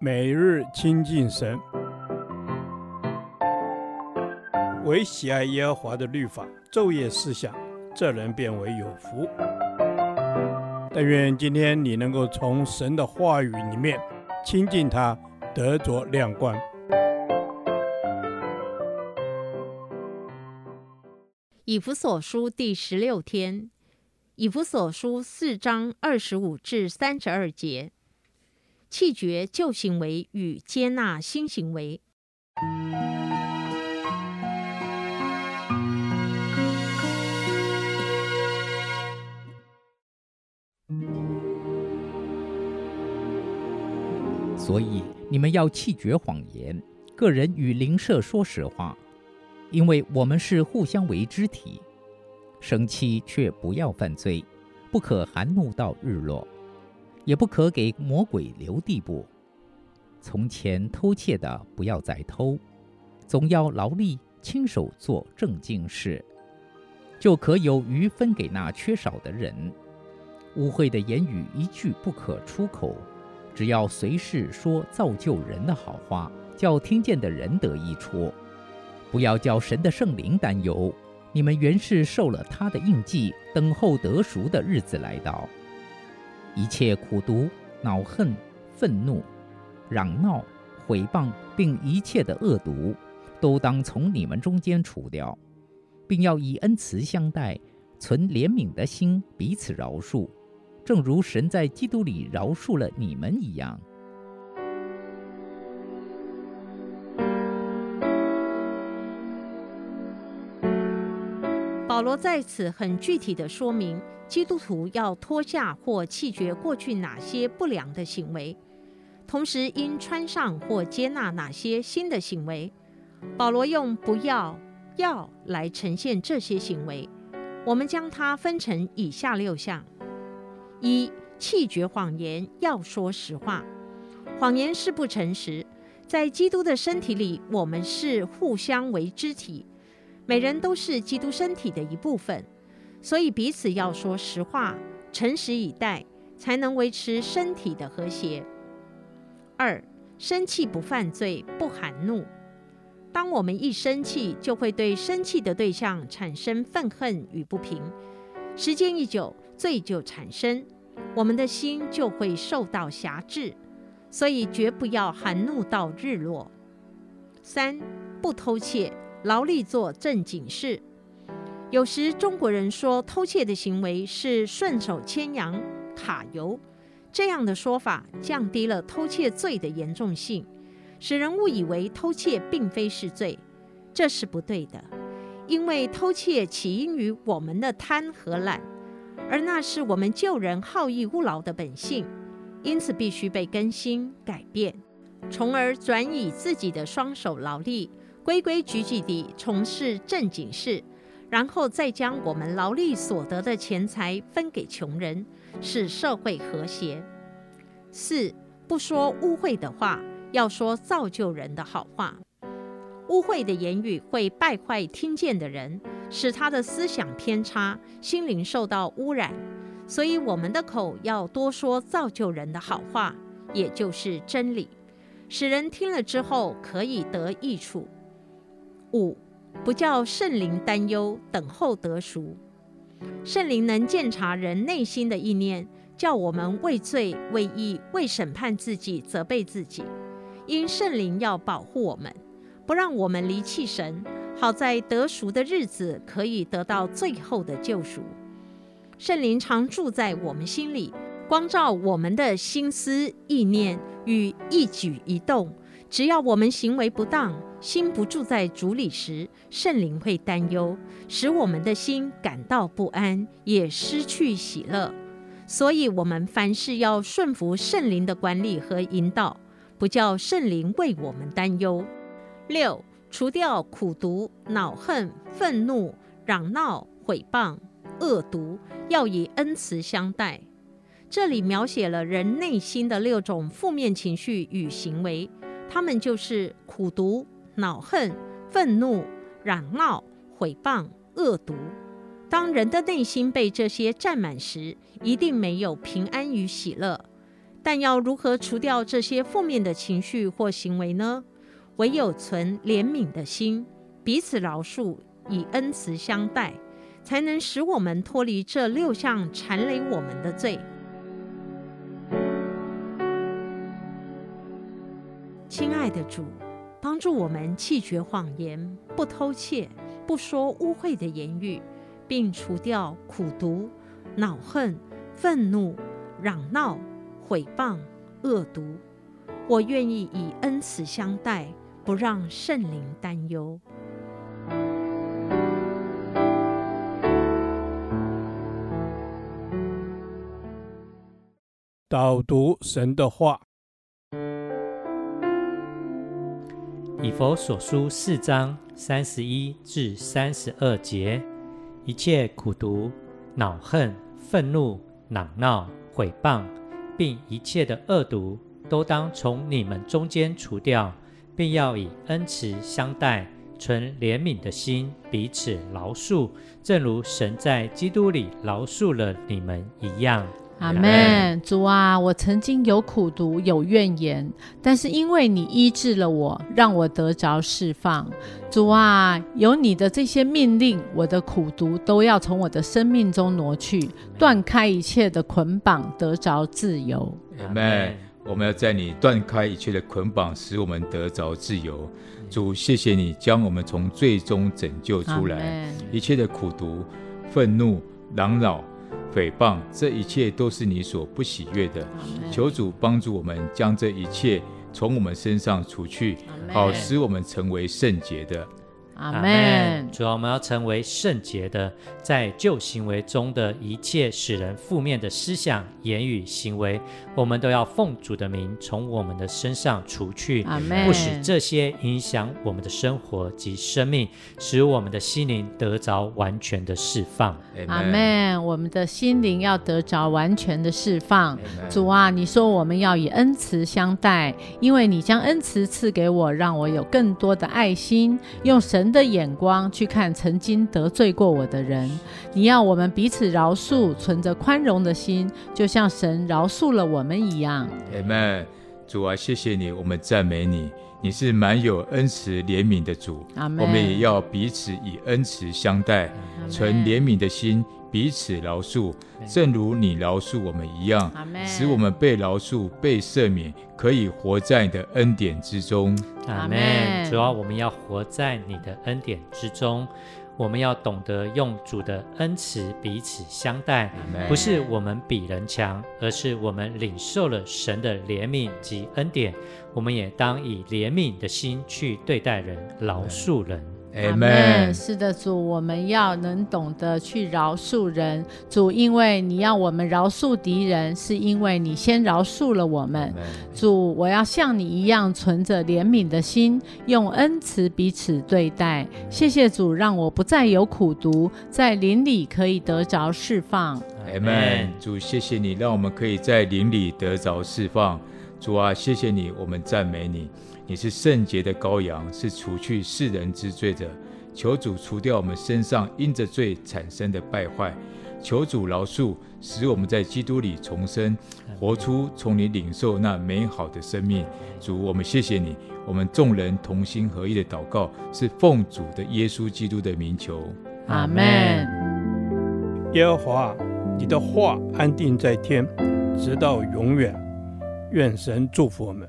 每日亲近神，唯喜爱耶和华的律法，昼夜思想，这人便为有福。但愿今天你能够从神的话语里面亲近他，得着亮光。以弗所书第十六天，以弗所书四章二十五至三十二节。弃绝旧行为与接纳新行为。所以你们要弃绝谎言，个人与邻舍说实话，因为我们是互相为肢体。生气却不要犯罪，不可含怒到日落。也不可给魔鬼留地步。从前偷窃的不要再偷，总要劳力亲手做正经事，就可有余分给那缺少的人。污秽的言语一句不可出口，只要随时说造就人的好话，叫听见的人得益处。不要叫神的圣灵担忧，你们原是受了他的印记，等候得赎的日子来到。一切苦毒、恼恨、愤怒、嚷闹、毁谤，并一切的恶毒，都当从你们中间除掉，并要以恩慈相待，存怜悯的心，彼此饶恕，正如神在基督里饶恕了你们一样。在此很具体地说明，基督徒要脱下或弃绝过去哪些不良的行为，同时应穿上或接纳哪些新的行为。保罗用“不要”“要”来呈现这些行为。我们将它分成以下六项：一、弃绝谎言，要说实话。谎言是不诚实。在基督的身体里，我们是互相为肢体。每人都是基督身体的一部分，所以彼此要说实话，诚实以待，才能维持身体的和谐。二、生气不犯罪，不含怒。当我们一生气，就会对生气的对象产生愤恨与不平，时间一久，罪就产生，我们的心就会受到辖制，所以绝不要含怒到日落。三、不偷窃。劳力做正经事。有时中国人说偷窃的行为是顺手牵羊、卡油，这样的说法降低了偷窃罪的严重性，使人误以为偷窃并非是罪，这是不对的。因为偷窃起因于我们的贪和懒，而那是我们旧人好逸恶劳的本性，因此必须被更新改变，从而转以自己的双手劳力。规规矩矩地从事正经事，然后再将我们劳力所得的钱财分给穷人，使社会和谐。四、不说污秽的话，要说造就人的好话。污秽的言语会败坏听见的人，使他的思想偏差，心灵受到污染。所以我们的口要多说造就人的好话，也就是真理，使人听了之后可以得益处。五，不叫圣灵担忧，等候得赎。圣灵能鉴察人内心的意念，叫我们为罪、为义、为审判自己，责备自己。因圣灵要保护我们，不让我们离弃神，好在得赎的日子可以得到最后的救赎。圣灵常住在我们心里，光照我们的心思意念与一举一动。只要我们行为不当，心不住在主里时，圣灵会担忧，使我们的心感到不安，也失去喜乐。所以，我们凡事要顺服圣灵的管理和引导，不叫圣灵为我们担忧。六，除掉苦毒、恼恨、愤怒、嚷闹、毁谤、恶毒，要以恩慈相待。这里描写了人内心的六种负面情绪与行为。他们就是苦毒、恼恨、愤怒、嚷闹、毁谤、恶毒。当人的内心被这些占满时，一定没有平安与喜乐。但要如何除掉这些负面的情绪或行为呢？唯有存怜悯的心，彼此饶恕，以恩慈相待，才能使我们脱离这六项缠累我们的罪。爱的主，帮助我们弃绝谎言，不偷窃，不说污秽的言语，并除掉苦毒、恼恨、愤怒、嚷闹、毁谤、恶毒。我愿意以恩慈相待，不让圣灵担忧。导读神的话。以佛所书四章三十一至三十二节，一切苦毒、恼恨、愤怒、嚷闹、毁谤，并一切的恶毒，都当从你们中间除掉，并要以恩慈相待，存怜悯的心，彼此饶恕，正如神在基督里饶恕了你们一样。阿门，主啊，我曾经有苦毒，有怨言，但是因为你医治了我，让我得着释放。主啊，有你的这些命令，我的苦毒都要从我的生命中挪去，断开一切的捆绑，得着自由。阿门。我们要在你断开一切的捆绑，使我们得着自由。主，谢谢你将我们从最终拯救出来，一切的苦毒、愤怒、嚷扰。诽谤，这一切都是你所不喜悦的。求主帮助我们，将这一切从我们身上除去，好使我们成为圣洁的。阿门。主啊，我们要成为圣洁的，在旧行为中的一切使人负面的思想、言语、行为，我们都要奉主的名从我们的身上除去。阿门。不使这些影响我们的生活及生命，使我们的心灵得着完全的释放。阿门。我们的心灵要得着完全的释放。主啊，你说我们要以恩慈相待，因为你将恩慈赐给我，让我有更多的爱心，用神。的眼光去看曾经得罪过我的人，你要我们彼此饶恕，存着宽容的心，就像神饶恕了我们一样。阿门。主啊，谢谢你，我们赞美你，你是满有恩慈怜悯的主。我们也要彼此以恩慈相待，存怜悯的心，彼此饶恕，正如你饶恕我们一样，使我们被饶恕、被赦免，可以活在你的恩典之中。阿门。主要，我们要活在你的恩典之中，我们要懂得用主的恩慈彼此相待。不是我们比人强，而是我们领受了神的怜悯及恩典，我们也当以怜悯的心去对待人，饶恕人。阿门。是的，主，我们要能懂得去饶恕人。主，因为你要我们饶恕敌人，是因为你先饶恕了我们。主，我要像你一样存着怜悯的心，用恩慈彼此对待。谢谢主，让我不再有苦毒，在灵里可以得着释放。阿门。主，谢谢你，让我们可以在灵里得着释放。主啊，谢谢你，我们赞美你。你是圣洁的羔羊，是除去世人之罪的。求主除掉我们身上因着罪产生的败坏，求主饶恕，使我们在基督里重生，活出从你领受那美好的生命。主，我们谢谢你。我们众人同心合意的祷告，是奉主的耶稣基督的名求。阿门。耶和华，你的话安定在天，直到永远。愿神祝福我们。